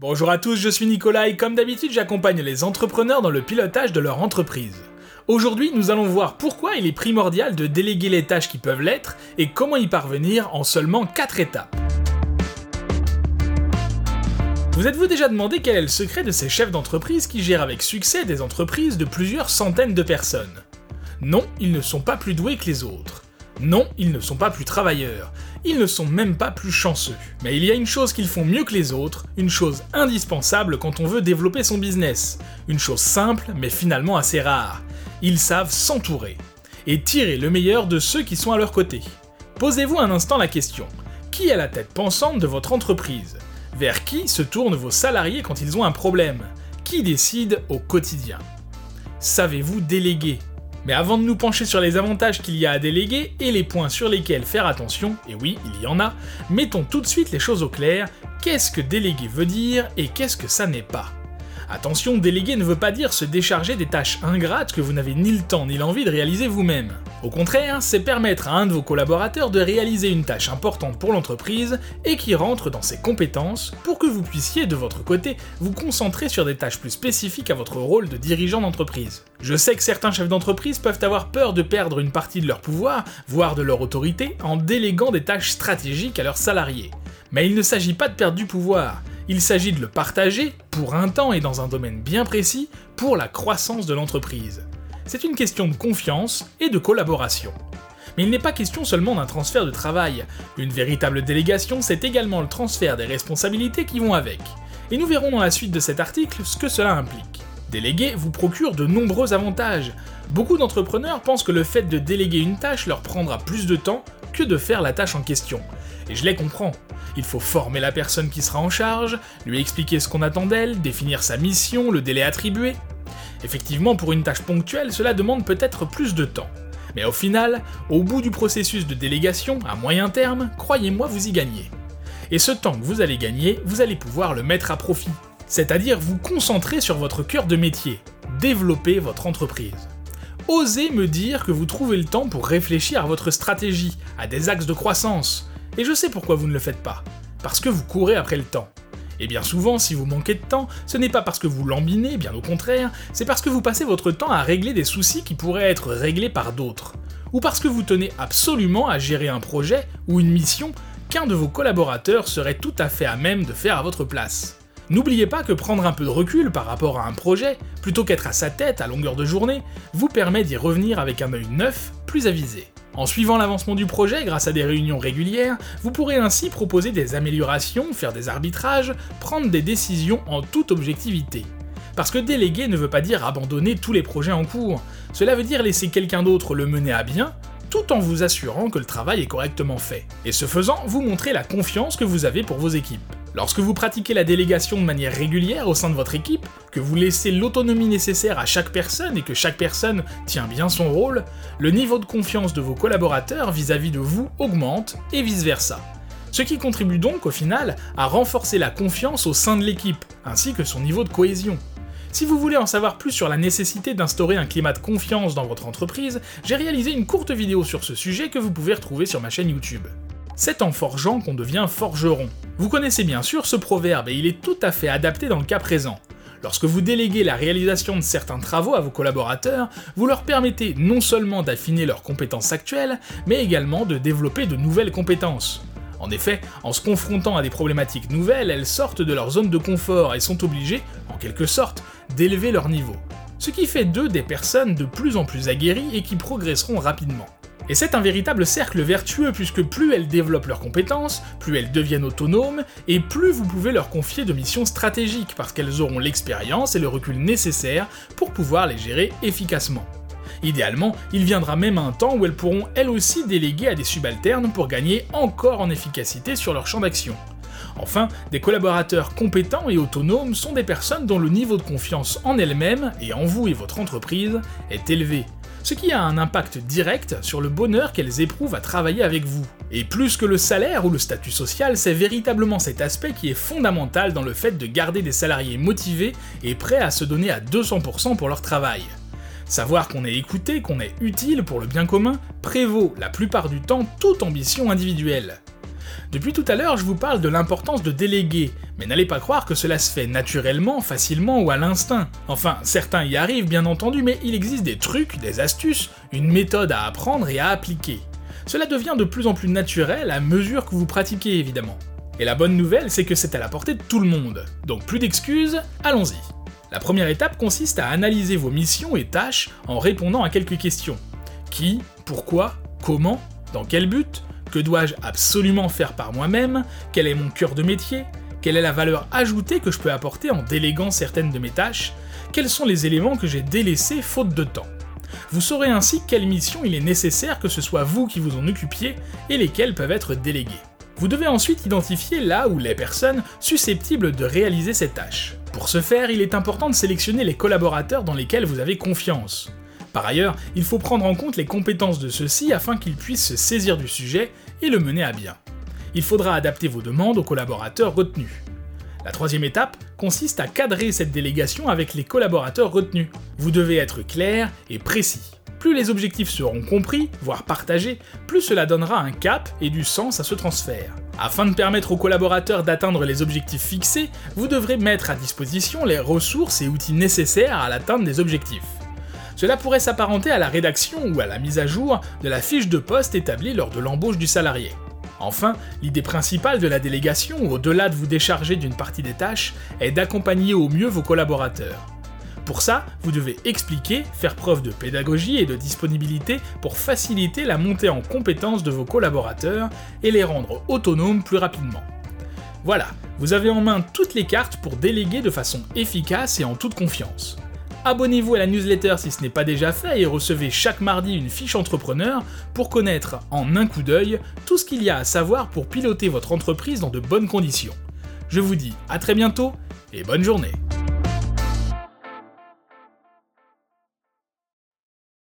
Bonjour à tous, je suis Nicolas et comme d'habitude j'accompagne les entrepreneurs dans le pilotage de leur entreprise. Aujourd'hui nous allons voir pourquoi il est primordial de déléguer les tâches qui peuvent l'être et comment y parvenir en seulement 4 étapes. Vous êtes-vous déjà demandé quel est le secret de ces chefs d'entreprise qui gèrent avec succès des entreprises de plusieurs centaines de personnes? Non, ils ne sont pas plus doués que les autres. Non, ils ne sont pas plus travailleurs, ils ne sont même pas plus chanceux. Mais il y a une chose qu'ils font mieux que les autres, une chose indispensable quand on veut développer son business, une chose simple mais finalement assez rare. Ils savent s'entourer et tirer le meilleur de ceux qui sont à leur côté. Posez-vous un instant la question, qui est la tête pensante de votre entreprise? Vers qui se tournent vos salariés quand ils ont un problème? Qui décide au quotidien? Savez-vous déléguer mais avant de nous pencher sur les avantages qu'il y a à déléguer et les points sur lesquels faire attention, et oui, il y en a, mettons tout de suite les choses au clair, qu'est-ce que déléguer veut dire et qu'est-ce que ça n'est pas? Attention, déléguer ne veut pas dire se décharger des tâches ingrates que vous n'avez ni le temps ni l'envie de réaliser vous-même. Au contraire, c'est permettre à un de vos collaborateurs de réaliser une tâche importante pour l'entreprise et qui rentre dans ses compétences pour que vous puissiez, de votre côté, vous concentrer sur des tâches plus spécifiques à votre rôle de dirigeant d'entreprise. Je sais que certains chefs d'entreprise peuvent avoir peur de perdre une partie de leur pouvoir, voire de leur autorité, en déléguant des tâches stratégiques à leurs salariés. Mais il ne s'agit pas de perdre du pouvoir, il s'agit de le partager, pour un temps et dans un domaine bien précis, pour la croissance de l'entreprise. C'est une question de confiance et de collaboration. Mais il n'est pas question seulement d'un transfert de travail. Une véritable délégation, c'est également le transfert des responsabilités qui vont avec. Et nous verrons dans la suite de cet article ce que cela implique. Déléguer vous procure de nombreux avantages. Beaucoup d'entrepreneurs pensent que le fait de déléguer une tâche leur prendra plus de temps que de faire la tâche en question. Et je les comprends. Il faut former la personne qui sera en charge, lui expliquer ce qu'on attend d'elle, définir sa mission, le délai attribué. Effectivement, pour une tâche ponctuelle, cela demande peut-être plus de temps. Mais au final, au bout du processus de délégation, à moyen terme, croyez-moi, vous y gagnez. Et ce temps que vous allez gagner, vous allez pouvoir le mettre à profit. C'est-à-dire vous concentrer sur votre cœur de métier, développer votre entreprise. Osez me dire que vous trouvez le temps pour réfléchir à votre stratégie, à des axes de croissance, et je sais pourquoi vous ne le faites pas. Parce que vous courez après le temps. Et bien souvent, si vous manquez de temps, ce n'est pas parce que vous lambinez, bien au contraire, c'est parce que vous passez votre temps à régler des soucis qui pourraient être réglés par d'autres. Ou parce que vous tenez absolument à gérer un projet ou une mission qu'un de vos collaborateurs serait tout à fait à même de faire à votre place. N'oubliez pas que prendre un peu de recul par rapport à un projet, plutôt qu'être à sa tête à longueur de journée, vous permet d'y revenir avec un œil neuf, plus avisé. En suivant l'avancement du projet grâce à des réunions régulières, vous pourrez ainsi proposer des améliorations, faire des arbitrages, prendre des décisions en toute objectivité. Parce que déléguer ne veut pas dire abandonner tous les projets en cours, cela veut dire laisser quelqu'un d'autre le mener à bien, tout en vous assurant que le travail est correctement fait. Et ce faisant, vous montrez la confiance que vous avez pour vos équipes. Lorsque vous pratiquez la délégation de manière régulière au sein de votre équipe, que vous laissez l'autonomie nécessaire à chaque personne et que chaque personne tient bien son rôle, le niveau de confiance de vos collaborateurs vis-à-vis de vous augmente et vice-versa. Ce qui contribue donc au final à renforcer la confiance au sein de l'équipe, ainsi que son niveau de cohésion. Si vous voulez en savoir plus sur la nécessité d'instaurer un climat de confiance dans votre entreprise, j'ai réalisé une courte vidéo sur ce sujet que vous pouvez retrouver sur ma chaîne YouTube. C'est en forgeant qu'on devient forgeron. Vous connaissez bien sûr ce proverbe et il est tout à fait adapté dans le cas présent. Lorsque vous déléguez la réalisation de certains travaux à vos collaborateurs, vous leur permettez non seulement d'affiner leurs compétences actuelles, mais également de développer de nouvelles compétences. En effet, en se confrontant à des problématiques nouvelles, elles sortent de leur zone de confort et sont obligées, en quelque sorte, d'élever leur niveau. Ce qui fait d'eux des personnes de plus en plus aguerries et qui progresseront rapidement. Et c'est un véritable cercle vertueux puisque plus elles développent leurs compétences, plus elles deviennent autonomes, et plus vous pouvez leur confier de missions stratégiques parce qu'elles auront l'expérience et le recul nécessaires pour pouvoir les gérer efficacement. Idéalement, il viendra même un temps où elles pourront elles aussi déléguer à des subalternes pour gagner encore en efficacité sur leur champ d'action. Enfin, des collaborateurs compétents et autonomes sont des personnes dont le niveau de confiance en elles-mêmes et en vous et votre entreprise est élevé ce qui a un impact direct sur le bonheur qu'elles éprouvent à travailler avec vous. Et plus que le salaire ou le statut social, c'est véritablement cet aspect qui est fondamental dans le fait de garder des salariés motivés et prêts à se donner à 200% pour leur travail. Savoir qu'on est écouté, qu'on est utile pour le bien commun, prévaut la plupart du temps toute ambition individuelle. Depuis tout à l'heure, je vous parle de l'importance de déléguer, mais n'allez pas croire que cela se fait naturellement, facilement ou à l'instinct. Enfin, certains y arrivent bien entendu, mais il existe des trucs, des astuces, une méthode à apprendre et à appliquer. Cela devient de plus en plus naturel à mesure que vous pratiquez évidemment. Et la bonne nouvelle, c'est que c'est à la portée de tout le monde. Donc plus d'excuses, allons-y. La première étape consiste à analyser vos missions et tâches en répondant à quelques questions. Qui Pourquoi Comment Dans quel but Que dois-je absolument faire par moi-même Quel est mon cœur de métier Quelle est la valeur ajoutée que je peux apporter en déléguant certaines de mes tâches Quels sont les éléments que j'ai délaissés faute de temps vous saurez ainsi quelle mission il est nécessaire que ce soit vous qui vous en occupiez et lesquelles peuvent être déléguées. Vous devez ensuite identifier là où les personnes susceptibles de réaliser cette tâche. Pour ce faire, il est important de sélectionner les collaborateurs dans lesquels vous avez confiance. Par ailleurs, il faut prendre en compte les compétences de ceux-ci afin qu'ils puissent se saisir du sujet et le mener à bien. Il faudra adapter vos demandes aux collaborateurs retenus. La troisième étape consiste à cadrer cette délégation avec les collaborateurs retenus. Vous devez être clair et précis. Plus les objectifs seront compris, voire partagés, plus cela donnera un cap et du sens à ce transfert. Afin de permettre aux collaborateurs d'atteindre les objectifs fixés, vous devrez mettre à disposition les ressources et outils nécessaires à l'atteinte des objectifs. Cela pourrait s'apparenter à la rédaction ou à la mise à jour de la fiche de poste établie lors de l'embauche du salarié. Enfin, l'idée principale de la délégation, au-delà de vous décharger d'une partie des tâches, est d'accompagner au mieux vos collaborateurs. Pour ça, vous devez expliquer, faire preuve de pédagogie et de disponibilité pour faciliter la montée en compétences de vos collaborateurs et les rendre autonomes plus rapidement. Voilà, vous avez en main toutes les cartes pour déléguer de façon efficace et en toute confiance. Abonnez-vous à la newsletter si ce n'est pas déjà fait et recevez chaque mardi une fiche entrepreneur pour connaître en un coup d'œil tout ce qu'il y a à savoir pour piloter votre entreprise dans de bonnes conditions. Je vous dis à très bientôt et bonne journée